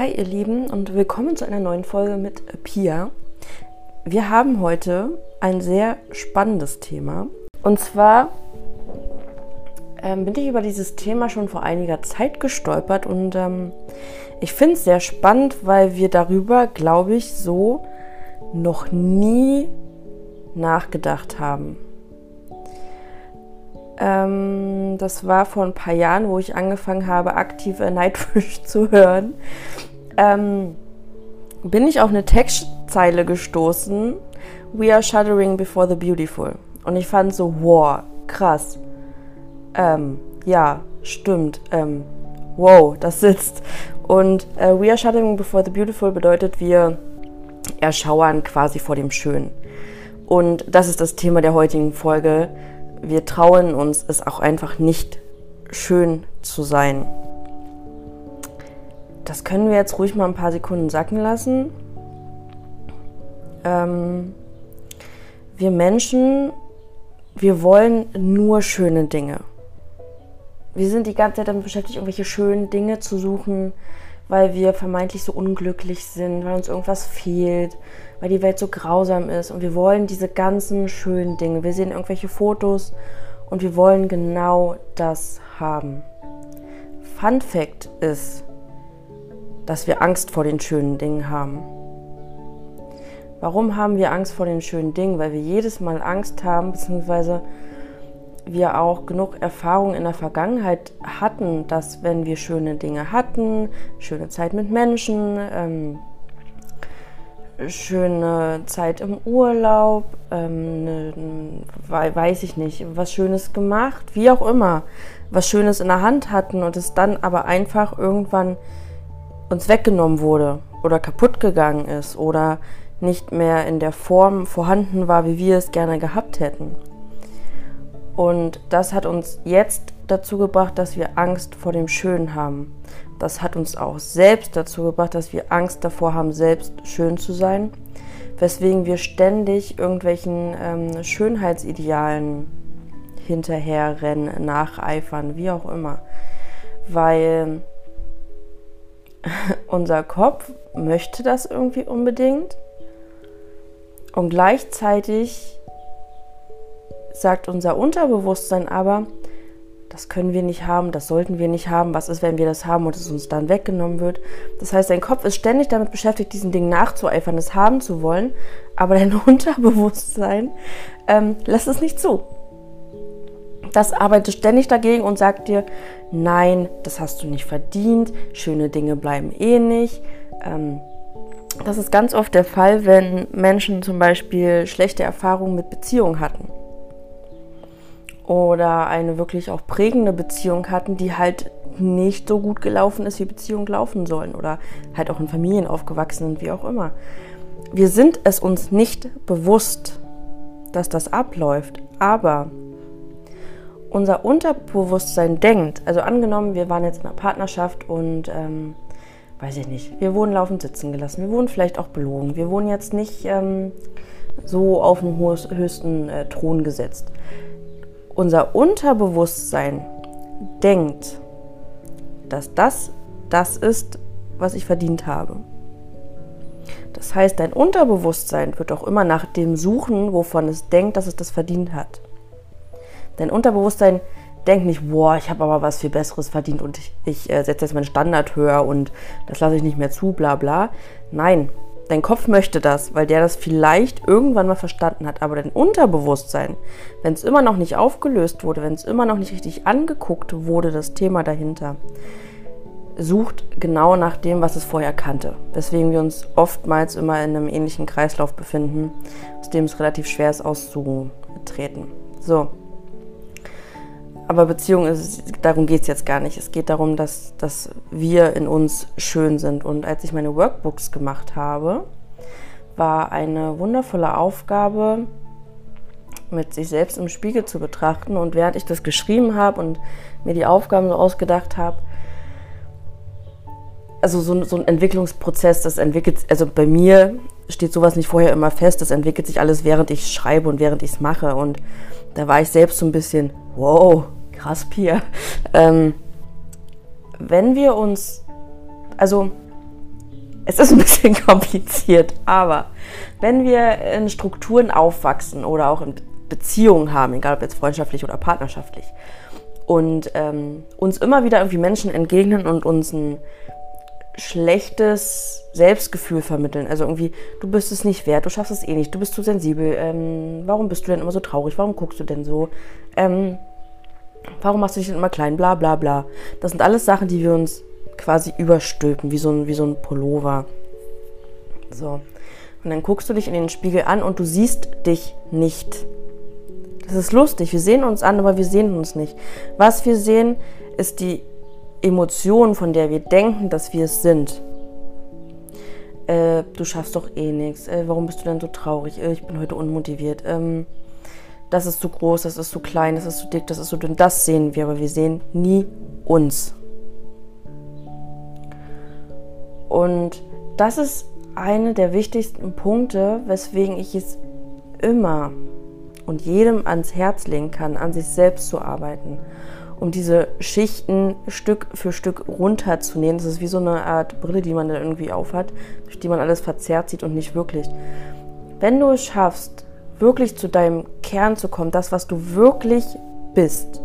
Hi ihr Lieben und willkommen zu einer neuen Folge mit Pia. Wir haben heute ein sehr spannendes Thema. Und zwar ähm, bin ich über dieses Thema schon vor einiger Zeit gestolpert und ähm, ich finde es sehr spannend, weil wir darüber, glaube ich, so noch nie nachgedacht haben. Ähm, das war vor ein paar Jahren, wo ich angefangen habe, aktive Nightwish zu hören. Ähm, bin ich auf eine Textzeile gestoßen. We are shuddering before the beautiful. Und ich fand so, wow, krass. Ähm, ja, stimmt. Ähm, wow, das sitzt. Und äh, We are shuddering before the beautiful bedeutet, wir erschauern quasi vor dem Schönen. Und das ist das Thema der heutigen Folge wir trauen uns es auch einfach nicht schön zu sein. Das können wir jetzt ruhig mal ein paar Sekunden sacken lassen. Ähm, wir Menschen, wir wollen nur schöne Dinge. Wir sind die ganze Zeit damit beschäftigt, irgendwelche schönen Dinge zu suchen, weil wir vermeintlich so unglücklich sind, weil uns irgendwas fehlt, weil die Welt so grausam ist und wir wollen diese ganzen schönen Dinge. Wir sehen irgendwelche Fotos und wir wollen genau das haben. Fun Fact ist, dass wir Angst vor den schönen Dingen haben. Warum haben wir Angst vor den schönen Dingen? Weil wir jedes Mal Angst haben, beziehungsweise wir auch genug Erfahrung in der Vergangenheit hatten, dass wenn wir schöne Dinge hatten, schöne Zeit mit Menschen, ähm, schöne Zeit im Urlaub, ähm, ne, weiß ich nicht, was Schönes gemacht, wie auch immer, was Schönes in der Hand hatten und es dann aber einfach irgendwann uns weggenommen wurde oder kaputt gegangen ist oder nicht mehr in der Form vorhanden war, wie wir es gerne gehabt hätten. Und das hat uns jetzt dazu gebracht, dass wir Angst vor dem Schönen haben. Das hat uns auch selbst dazu gebracht, dass wir Angst davor haben, selbst schön zu sein. Weswegen wir ständig irgendwelchen ähm, Schönheitsidealen hinterherrennen, nacheifern, wie auch immer. Weil unser Kopf möchte das irgendwie unbedingt. Und gleichzeitig sagt unser Unterbewusstsein aber, das können wir nicht haben, das sollten wir nicht haben, was ist, wenn wir das haben und es uns dann weggenommen wird. Das heißt, dein Kopf ist ständig damit beschäftigt, diesen Ding nachzueifern, es haben zu wollen, aber dein Unterbewusstsein ähm, lässt es nicht zu. Das arbeitet ständig dagegen und sagt dir, nein, das hast du nicht verdient, schöne Dinge bleiben eh nicht. Ähm, das ist ganz oft der Fall, wenn Menschen zum Beispiel schlechte Erfahrungen mit Beziehungen hatten oder eine wirklich auch prägende Beziehung hatten, die halt nicht so gut gelaufen ist, wie Beziehungen laufen sollen oder halt auch in Familien aufgewachsen sind, wie auch immer. Wir sind es uns nicht bewusst, dass das abläuft, aber unser Unterbewusstsein denkt, also angenommen, wir waren jetzt in einer Partnerschaft und ähm, weiß ich nicht, wir wurden laufend sitzen gelassen, wir wurden vielleicht auch belogen, wir wurden jetzt nicht ähm, so auf den höchsten äh, Thron gesetzt unser Unterbewusstsein denkt, dass das das ist, was ich verdient habe. Das heißt, dein Unterbewusstsein wird auch immer nach dem suchen, wovon es denkt, dass es das verdient hat. Dein Unterbewusstsein denkt nicht, boah, ich habe aber was viel Besseres verdient und ich, ich äh, setze jetzt meinen Standard höher und das lasse ich nicht mehr zu, bla bla. Nein, Dein Kopf möchte das, weil der das vielleicht irgendwann mal verstanden hat. Aber dein Unterbewusstsein, wenn es immer noch nicht aufgelöst wurde, wenn es immer noch nicht richtig angeguckt wurde, das Thema dahinter, sucht genau nach dem, was es vorher kannte. Weswegen wir uns oftmals immer in einem ähnlichen Kreislauf befinden, aus dem es relativ schwer ist auszutreten. So, aber Beziehung ist, darum geht es jetzt gar nicht. Es geht darum, dass, dass wir in uns schön sind. Und als ich meine Workbooks gemacht habe, war eine wundervolle Aufgabe, mit sich selbst im Spiegel zu betrachten. Und während ich das geschrieben habe und mir die Aufgaben so ausgedacht habe, also so, so ein Entwicklungsprozess, das entwickelt, also bei mir steht sowas nicht vorher immer fest, das entwickelt sich alles, während ich schreibe und während ich es mache. Und da war ich selbst so ein bisschen, wow, krass, Pia. Ähm, wenn wir uns, also es ist ein bisschen kompliziert, aber wenn wir in Strukturen aufwachsen oder auch in Beziehungen haben, egal ob jetzt freundschaftlich oder partnerschaftlich, und ähm, uns immer wieder irgendwie Menschen entgegnen und uns ein schlechtes Selbstgefühl vermitteln. Also irgendwie, du bist es nicht wert, du schaffst es eh nicht, du bist zu sensibel, ähm, warum bist du denn immer so traurig, warum guckst du denn so, ähm, warum machst du dich denn immer klein, bla bla bla. Das sind alles Sachen, die wir uns quasi überstülpen, wie so ein, wie so ein Pullover. So. Und dann guckst du dich in den Spiegel an und du siehst dich nicht. Das ist lustig. Wir sehen uns an, aber wir sehen uns nicht. Was wir sehen, ist die Emotion, von der wir denken, dass wir es sind. Äh, du schaffst doch eh nichts. Äh, warum bist du denn so traurig? Äh, ich bin heute unmotiviert. Ähm, das ist zu groß, das ist zu klein, das ist zu dick, das ist zu dünn. Das sehen wir, aber wir sehen nie uns. Und das ist eine der wichtigsten Punkte, weswegen ich es immer und jedem ans Herz legen kann, an sich selbst zu arbeiten, um diese Schichten Stück für Stück runterzunehmen. Das ist wie so eine Art Brille, die man da irgendwie aufhat, durch die man alles verzerrt sieht und nicht wirklich. Wenn du es schaffst, wirklich zu deinem Kern zu kommen, das, was du wirklich bist,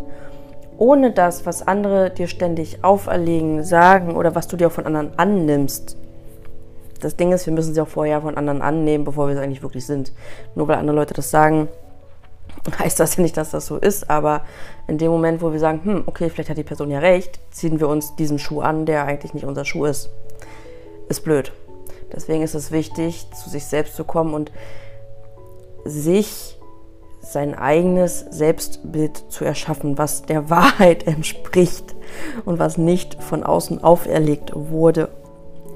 ohne das, was andere dir ständig auferlegen, sagen oder was du dir auch von anderen annimmst. Das Ding ist, wir müssen sie auch vorher von anderen annehmen, bevor wir es eigentlich wirklich sind. Nur weil andere Leute das sagen, heißt das ja nicht, dass das so ist, aber in dem Moment, wo wir sagen, hm, okay, vielleicht hat die Person ja recht, ziehen wir uns diesen Schuh an, der eigentlich nicht unser Schuh ist. Ist blöd. Deswegen ist es wichtig, zu sich selbst zu kommen und sich sein eigenes Selbstbild zu erschaffen, was der Wahrheit entspricht und was nicht von außen auferlegt wurde.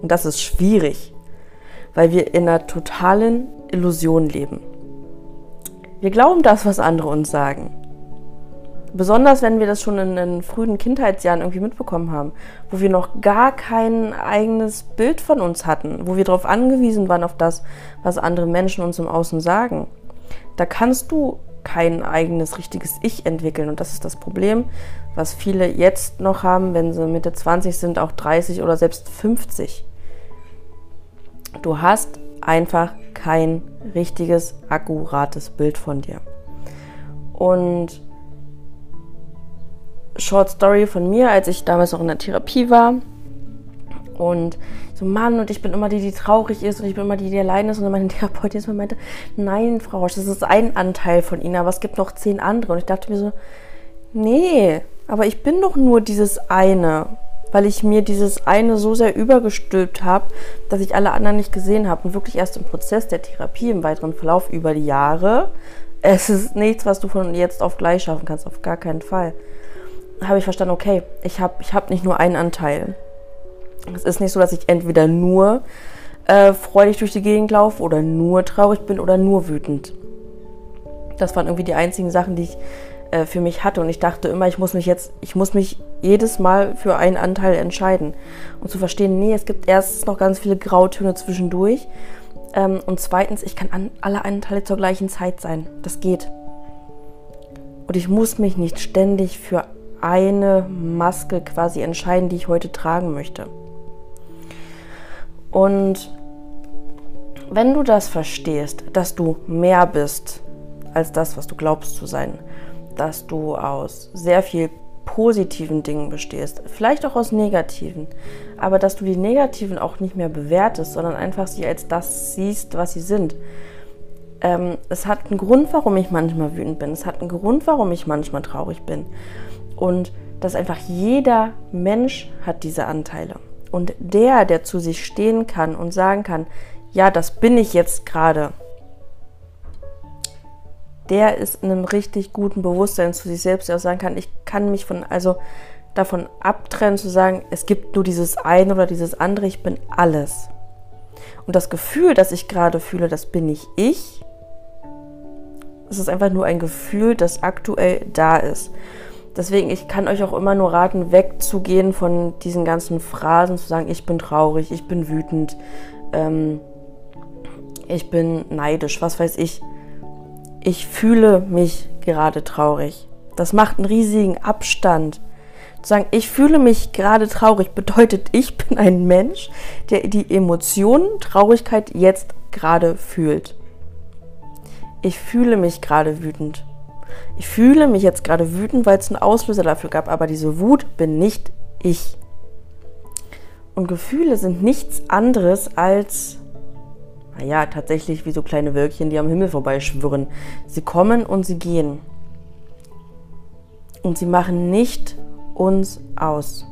Und das ist schwierig, weil wir in einer totalen Illusion leben. Wir glauben das, was andere uns sagen. Besonders wenn wir das schon in den frühen Kindheitsjahren irgendwie mitbekommen haben, wo wir noch gar kein eigenes Bild von uns hatten, wo wir darauf angewiesen waren, auf das, was andere Menschen uns im Außen sagen. Da kannst du kein eigenes richtiges Ich entwickeln. Und das ist das Problem, was viele jetzt noch haben, wenn sie Mitte 20 sind, auch 30 oder selbst 50. Du hast einfach kein richtiges, akkurates Bild von dir. Und Short Story von mir, als ich damals noch in der Therapie war. Und so, Mann, und ich bin immer die, die traurig ist und ich bin immer die, die allein ist. Und meine Therapeutin meinte, nein, Frau Roche, das ist ein Anteil von Ihnen, aber es gibt noch zehn andere. Und ich dachte mir so, nee, aber ich bin doch nur dieses eine, weil ich mir dieses eine so sehr übergestülpt habe, dass ich alle anderen nicht gesehen habe. Und wirklich erst im Prozess der Therapie, im weiteren Verlauf über die Jahre, es ist nichts, was du von jetzt auf gleich schaffen kannst, auf gar keinen Fall. Habe ich verstanden, okay, ich habe ich hab nicht nur einen Anteil. Es ist nicht so, dass ich entweder nur äh, freudig durch die Gegend laufe oder nur traurig bin oder nur wütend. Das waren irgendwie die einzigen Sachen, die ich äh, für mich hatte. Und ich dachte immer, ich muss mich jetzt, ich muss mich jedes Mal für einen Anteil entscheiden. Und zu verstehen, nee, es gibt erstens noch ganz viele Grautöne zwischendurch. Ähm, und zweitens, ich kann an, alle Anteile zur gleichen Zeit sein. Das geht. Und ich muss mich nicht ständig für eine Maske quasi entscheiden, die ich heute tragen möchte. Und wenn du das verstehst, dass du mehr bist als das, was du glaubst zu sein, dass du aus sehr viel positiven Dingen bestehst, vielleicht auch aus negativen, aber dass du die negativen auch nicht mehr bewertest, sondern einfach sie als das siehst, was sie sind. Ähm, es hat einen Grund, warum ich manchmal wütend bin. Es hat einen Grund, warum ich manchmal traurig bin. Und dass einfach jeder Mensch hat diese Anteile. Und der, der zu sich stehen kann und sagen kann, ja, das bin ich jetzt gerade, der ist in einem richtig guten Bewusstsein zu sich selbst, der auch sagen kann, ich kann mich von, also davon abtrennen, zu sagen, es gibt nur dieses eine oder dieses andere, ich bin alles. Und das Gefühl, das ich gerade fühle, das bin ich ich. Es ist einfach nur ein Gefühl, das aktuell da ist. Deswegen, ich kann euch auch immer nur raten, wegzugehen von diesen ganzen Phrasen, zu sagen, ich bin traurig, ich bin wütend, ähm, ich bin neidisch, was weiß ich. Ich fühle mich gerade traurig. Das macht einen riesigen Abstand Zu sagen, ich fühle mich gerade traurig, bedeutet, ich bin ein Mensch, der die Emotionen Traurigkeit jetzt gerade fühlt. Ich fühle mich gerade wütend. Ich fühle mich jetzt gerade wütend, weil es einen Auslöser dafür gab, aber diese Wut bin nicht ich. Und Gefühle sind nichts anderes als, naja, tatsächlich wie so kleine Wölkchen, die am Himmel vorbeischwirren. Sie kommen und sie gehen. Und sie machen nicht uns aus.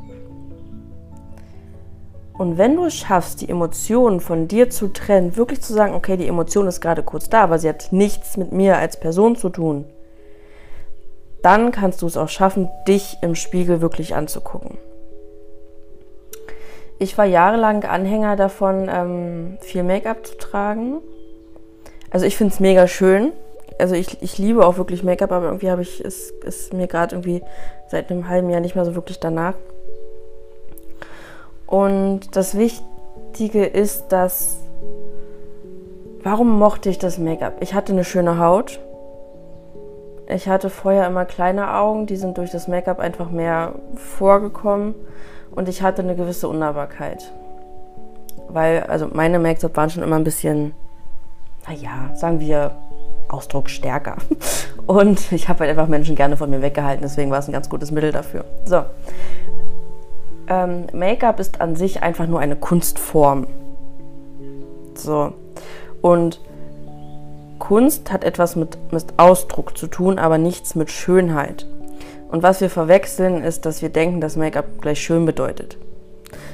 Und wenn du es schaffst, die Emotionen von dir zu trennen, wirklich zu sagen, okay, die Emotion ist gerade kurz da, aber sie hat nichts mit mir als Person zu tun, dann kannst du es auch schaffen, dich im Spiegel wirklich anzugucken. Ich war jahrelang Anhänger davon, ähm, viel Make-up zu tragen. Also ich finde es mega schön. Also ich, ich liebe auch wirklich Make-up, aber irgendwie habe ich es ist mir gerade irgendwie seit einem halben Jahr nicht mehr so wirklich danach. Und das Wichtige ist, dass warum mochte ich das Make-up? Ich hatte eine schöne Haut. Ich hatte vorher immer kleine Augen, die sind durch das Make-up einfach mehr vorgekommen und ich hatte eine gewisse Unnahbarkeit. Weil, also meine Make-up waren schon immer ein bisschen, naja, sagen wir, ausdrucksstärker. Und ich habe halt einfach Menschen gerne von mir weggehalten, deswegen war es ein ganz gutes Mittel dafür. So. Ähm, Make-up ist an sich einfach nur eine Kunstform. So. Und Kunst hat etwas mit, mit Ausdruck zu tun, aber nichts mit Schönheit. Und was wir verwechseln, ist, dass wir denken, dass Make-up gleich schön bedeutet.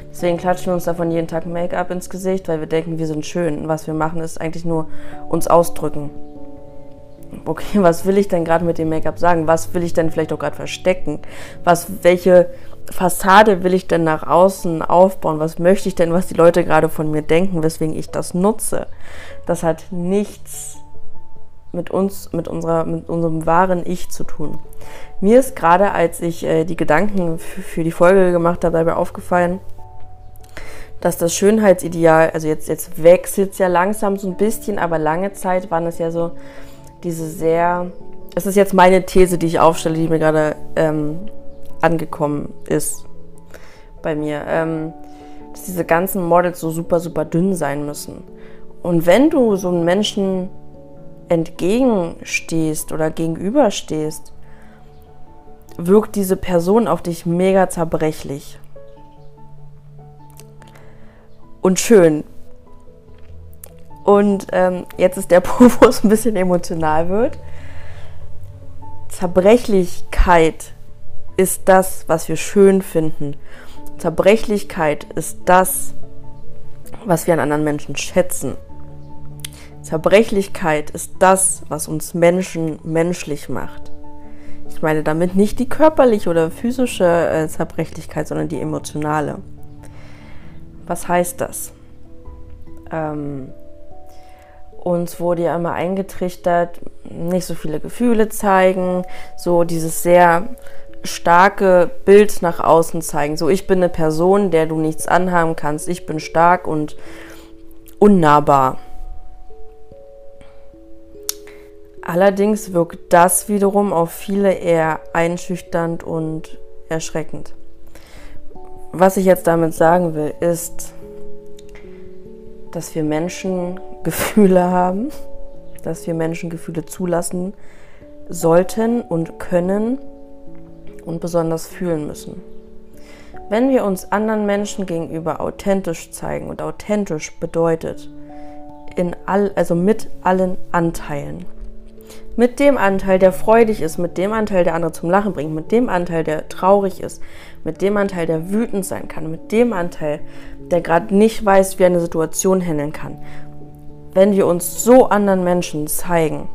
Deswegen klatschen wir uns davon jeden Tag Make-up ins Gesicht, weil wir denken, wir sind schön. Und was wir machen, ist eigentlich nur uns ausdrücken. Okay, was will ich denn gerade mit dem Make-up sagen? Was will ich denn vielleicht auch gerade verstecken? Was, welche Fassade will ich denn nach außen aufbauen? Was möchte ich denn, was die Leute gerade von mir denken, weswegen ich das nutze? Das hat nichts mit uns, mit, unserer, mit unserem wahren Ich zu tun. Mir ist gerade, als ich äh, die Gedanken für die Folge gemacht habe, dabei aufgefallen, dass das Schönheitsideal, also jetzt, jetzt wechselt es ja langsam so ein bisschen, aber lange Zeit waren es ja so diese sehr, es ist jetzt meine These, die ich aufstelle, die mir gerade ähm, angekommen ist bei mir, ähm, dass diese ganzen Models so super, super dünn sein müssen. Und wenn du so einen Menschen entgegenstehst oder gegenüberstehst, wirkt diese Person auf dich mega zerbrechlich. Und schön. Und ähm, jetzt ist der Punkt, wo es ein bisschen emotional wird. Zerbrechlichkeit ist das, was wir schön finden. Zerbrechlichkeit ist das, was wir an anderen Menschen schätzen. Zerbrechlichkeit ist das, was uns Menschen menschlich macht. Ich meine damit nicht die körperliche oder physische äh, Zerbrechlichkeit, sondern die emotionale. Was heißt das? Ähm, uns wurde ja immer eingetrichtert, nicht so viele Gefühle zeigen, so dieses sehr starke Bild nach außen zeigen. So, ich bin eine Person, der du nichts anhaben kannst. Ich bin stark und unnahbar. Allerdings wirkt das wiederum auf viele eher einschüchternd und erschreckend. Was ich jetzt damit sagen will, ist, dass wir Menschen Gefühle haben, dass wir Menschen Gefühle zulassen sollten und können und besonders fühlen müssen. Wenn wir uns anderen Menschen gegenüber authentisch zeigen und authentisch bedeutet in all, also mit allen Anteilen, mit dem Anteil, der freudig ist, mit dem Anteil, der andere zum Lachen bringt, mit dem Anteil, der traurig ist, mit dem Anteil, der wütend sein kann, mit dem Anteil, der gerade nicht weiß, wie er eine Situation handeln kann. Wenn wir uns so anderen Menschen zeigen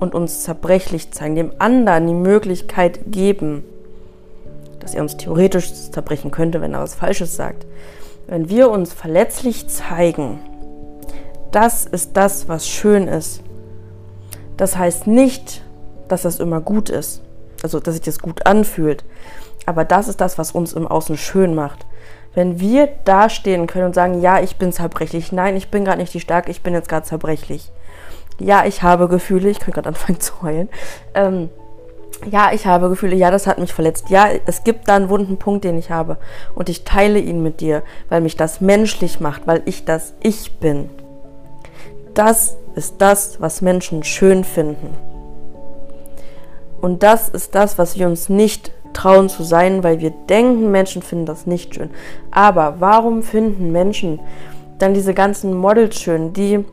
und uns zerbrechlich zeigen, dem anderen die Möglichkeit geben, dass er uns theoretisch zerbrechen könnte, wenn er was Falsches sagt. Wenn wir uns verletzlich zeigen, das ist das, was schön ist. Das heißt nicht, dass das immer gut ist, also dass sich das gut anfühlt, aber das ist das, was uns im Außen schön macht. Wenn wir dastehen können und sagen, ja, ich bin zerbrechlich, nein, ich bin gerade nicht die Starke, ich bin jetzt gerade zerbrechlich. Ja, ich habe Gefühle, ich könnte gerade anfangen zu heulen. Ähm, ja, ich habe Gefühle, ja, das hat mich verletzt. Ja, es gibt da einen wunden Punkt, den ich habe. Und ich teile ihn mit dir, weil mich das menschlich macht, weil ich das Ich bin. Das ist das, was Menschen schön finden. Und das ist das, was wir uns nicht trauen zu sein, weil wir denken, Menschen finden das nicht schön. Aber warum finden Menschen dann diese ganzen Models schön, die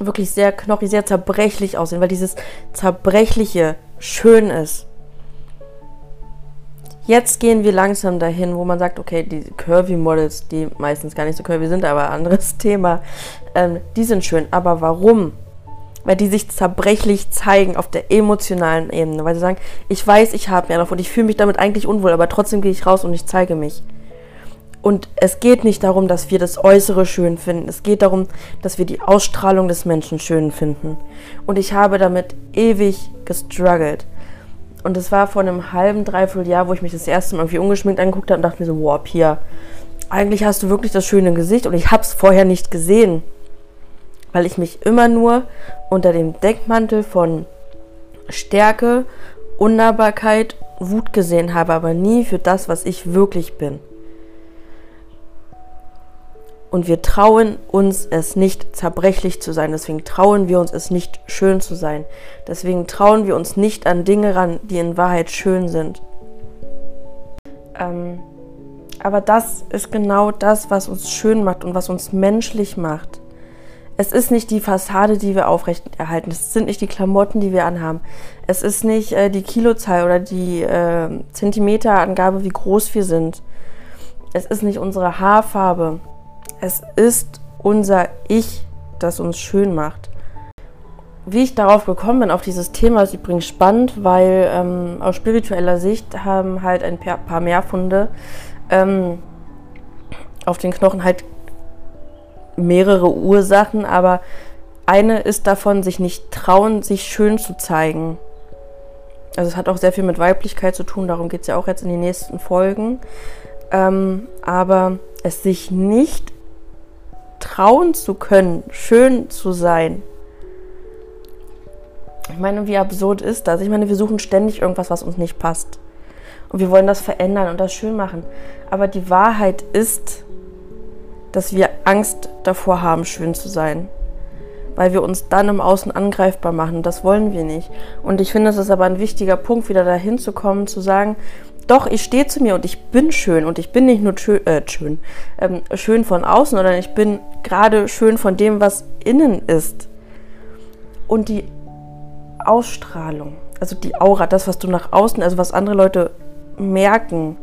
wirklich sehr knochig, sehr zerbrechlich aussehen, weil dieses Zerbrechliche schön ist. Jetzt gehen wir langsam dahin, wo man sagt, okay, die Curvy-Models, die meistens gar nicht so curvy sind, aber anderes Thema, ähm, die sind schön. Aber warum? Weil die sich zerbrechlich zeigen auf der emotionalen Ebene. Weil sie sagen, ich weiß, ich habe mehr davon und ich fühle mich damit eigentlich unwohl, aber trotzdem gehe ich raus und ich zeige mich. Und es geht nicht darum, dass wir das Äußere schön finden. Es geht darum, dass wir die Ausstrahlung des Menschen schön finden. Und ich habe damit ewig gestruggelt. Und es war vor einem halben, dreiviertel Jahr, wo ich mich das erste Mal irgendwie ungeschminkt angeguckt habe und dachte mir so, wow, Pia, eigentlich hast du wirklich das schöne Gesicht. Und ich habe es vorher nicht gesehen, weil ich mich immer nur unter dem Deckmantel von Stärke, Unnahbarkeit, Wut gesehen habe, aber nie für das, was ich wirklich bin. Und wir trauen uns es nicht zerbrechlich zu sein. Deswegen trauen wir uns es nicht schön zu sein. Deswegen trauen wir uns nicht an Dinge ran, die in Wahrheit schön sind. Ähm, aber das ist genau das, was uns schön macht und was uns menschlich macht. Es ist nicht die Fassade, die wir aufrechterhalten. Es sind nicht die Klamotten, die wir anhaben. Es ist nicht äh, die Kilozahl oder die äh, Zentimeterangabe, wie groß wir sind. Es ist nicht unsere Haarfarbe. Es ist unser Ich, das uns schön macht. Wie ich darauf gekommen bin, auf dieses Thema, ist übrigens spannend, weil ähm, aus spiritueller Sicht haben halt ein paar Mehrfunde ähm, auf den Knochen halt mehrere Ursachen, aber eine ist davon, sich nicht trauen, sich schön zu zeigen. Also es hat auch sehr viel mit Weiblichkeit zu tun, darum geht es ja auch jetzt in den nächsten Folgen. Ähm, aber es sich nicht trauen zu können, schön zu sein. Ich meine, wie absurd ist das? Ich meine, wir suchen ständig irgendwas, was uns nicht passt. Und wir wollen das verändern und das schön machen. Aber die Wahrheit ist, dass wir Angst davor haben, schön zu sein. Weil wir uns dann im Außen angreifbar machen. Das wollen wir nicht. Und ich finde, es ist aber ein wichtiger Punkt, wieder dahin zu kommen, zu sagen, doch, ich stehe zu mir und ich bin schön und ich bin nicht nur schön, äh, schön, ähm, schön von außen, sondern ich bin gerade schön von dem, was innen ist. Und die Ausstrahlung, also die Aura, das, was du nach außen, also was andere Leute merken,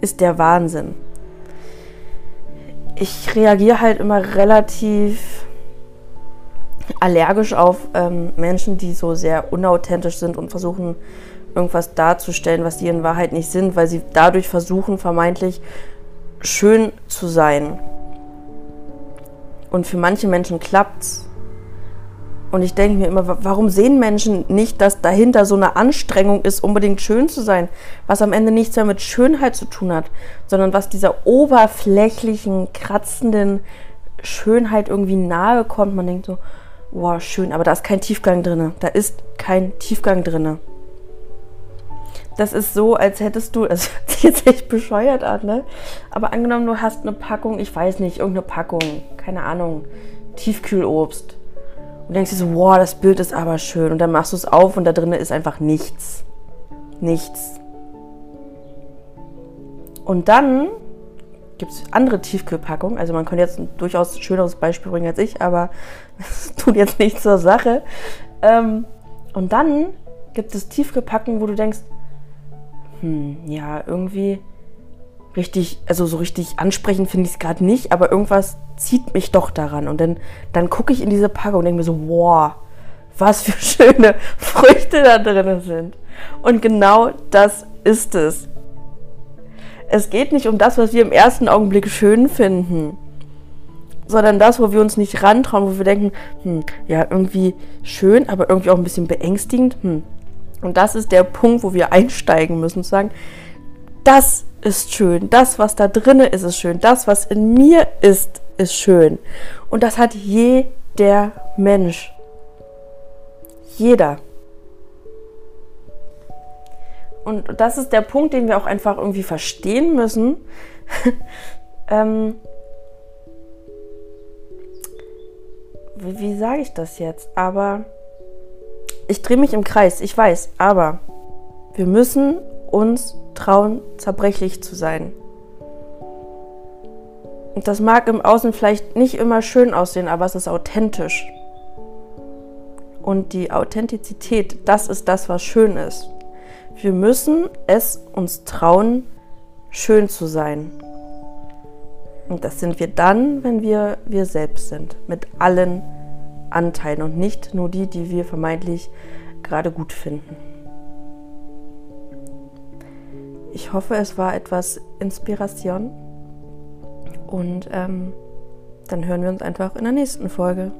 ist der Wahnsinn. Ich reagiere halt immer relativ allergisch auf ähm, Menschen, die so sehr unauthentisch sind und versuchen, irgendwas darzustellen, was sie in Wahrheit nicht sind, weil sie dadurch versuchen, vermeintlich schön zu sein. Und für manche Menschen klappt's. Und ich denke mir immer, warum sehen Menschen nicht, dass dahinter so eine Anstrengung ist, unbedingt schön zu sein, was am Ende nichts mehr mit Schönheit zu tun hat, sondern was dieser oberflächlichen, kratzenden Schönheit irgendwie nahe kommt. Man denkt so, wow, schön, aber da ist kein Tiefgang drin. Da ist kein Tiefgang drin das ist so, als hättest du, das hört sich jetzt echt bescheuert an, ne? Aber angenommen, du hast eine Packung, ich weiß nicht, irgendeine Packung, keine Ahnung, Tiefkühlobst. Und denkst dir so, wow, das Bild ist aber schön. Und dann machst du es auf und da drin ist einfach nichts. Nichts. Und dann gibt es andere Tiefkühlpackungen. Also man könnte jetzt ein durchaus schöneres Beispiel bringen als ich, aber das tut jetzt nichts zur Sache. Ähm, und dann gibt es Tiefkühlpackungen, wo du denkst, hm, ja, irgendwie richtig, also so richtig ansprechend finde ich es gerade nicht, aber irgendwas zieht mich doch daran. Und dann, dann gucke ich in diese Packung und denke mir so, wow, was für schöne Früchte da drin sind. Und genau das ist es. Es geht nicht um das, was wir im ersten Augenblick schön finden, sondern das, wo wir uns nicht rantrauen, wo wir denken, hm, ja, irgendwie schön, aber irgendwie auch ein bisschen beängstigend. Hm, und das ist der Punkt, wo wir einsteigen müssen und sagen, das ist schön, das, was da drinne ist, ist schön, das, was in mir ist, ist schön. Und das hat jeder Mensch. Jeder. und das ist der Punkt, den wir auch einfach irgendwie verstehen müssen. ähm, wie, wie sage ich das jetzt? Aber ich drehe mich im Kreis, ich weiß, aber wir müssen uns trauen, zerbrechlich zu sein. Und das mag im Außen vielleicht nicht immer schön aussehen, aber es ist authentisch. Und die Authentizität, das ist das, was schön ist. Wir müssen es uns trauen, schön zu sein. Und das sind wir dann, wenn wir wir selbst sind, mit allen Anteilen und nicht nur die, die wir vermeintlich gerade gut finden. Ich hoffe, es war etwas Inspiration und ähm, dann hören wir uns einfach in der nächsten Folge.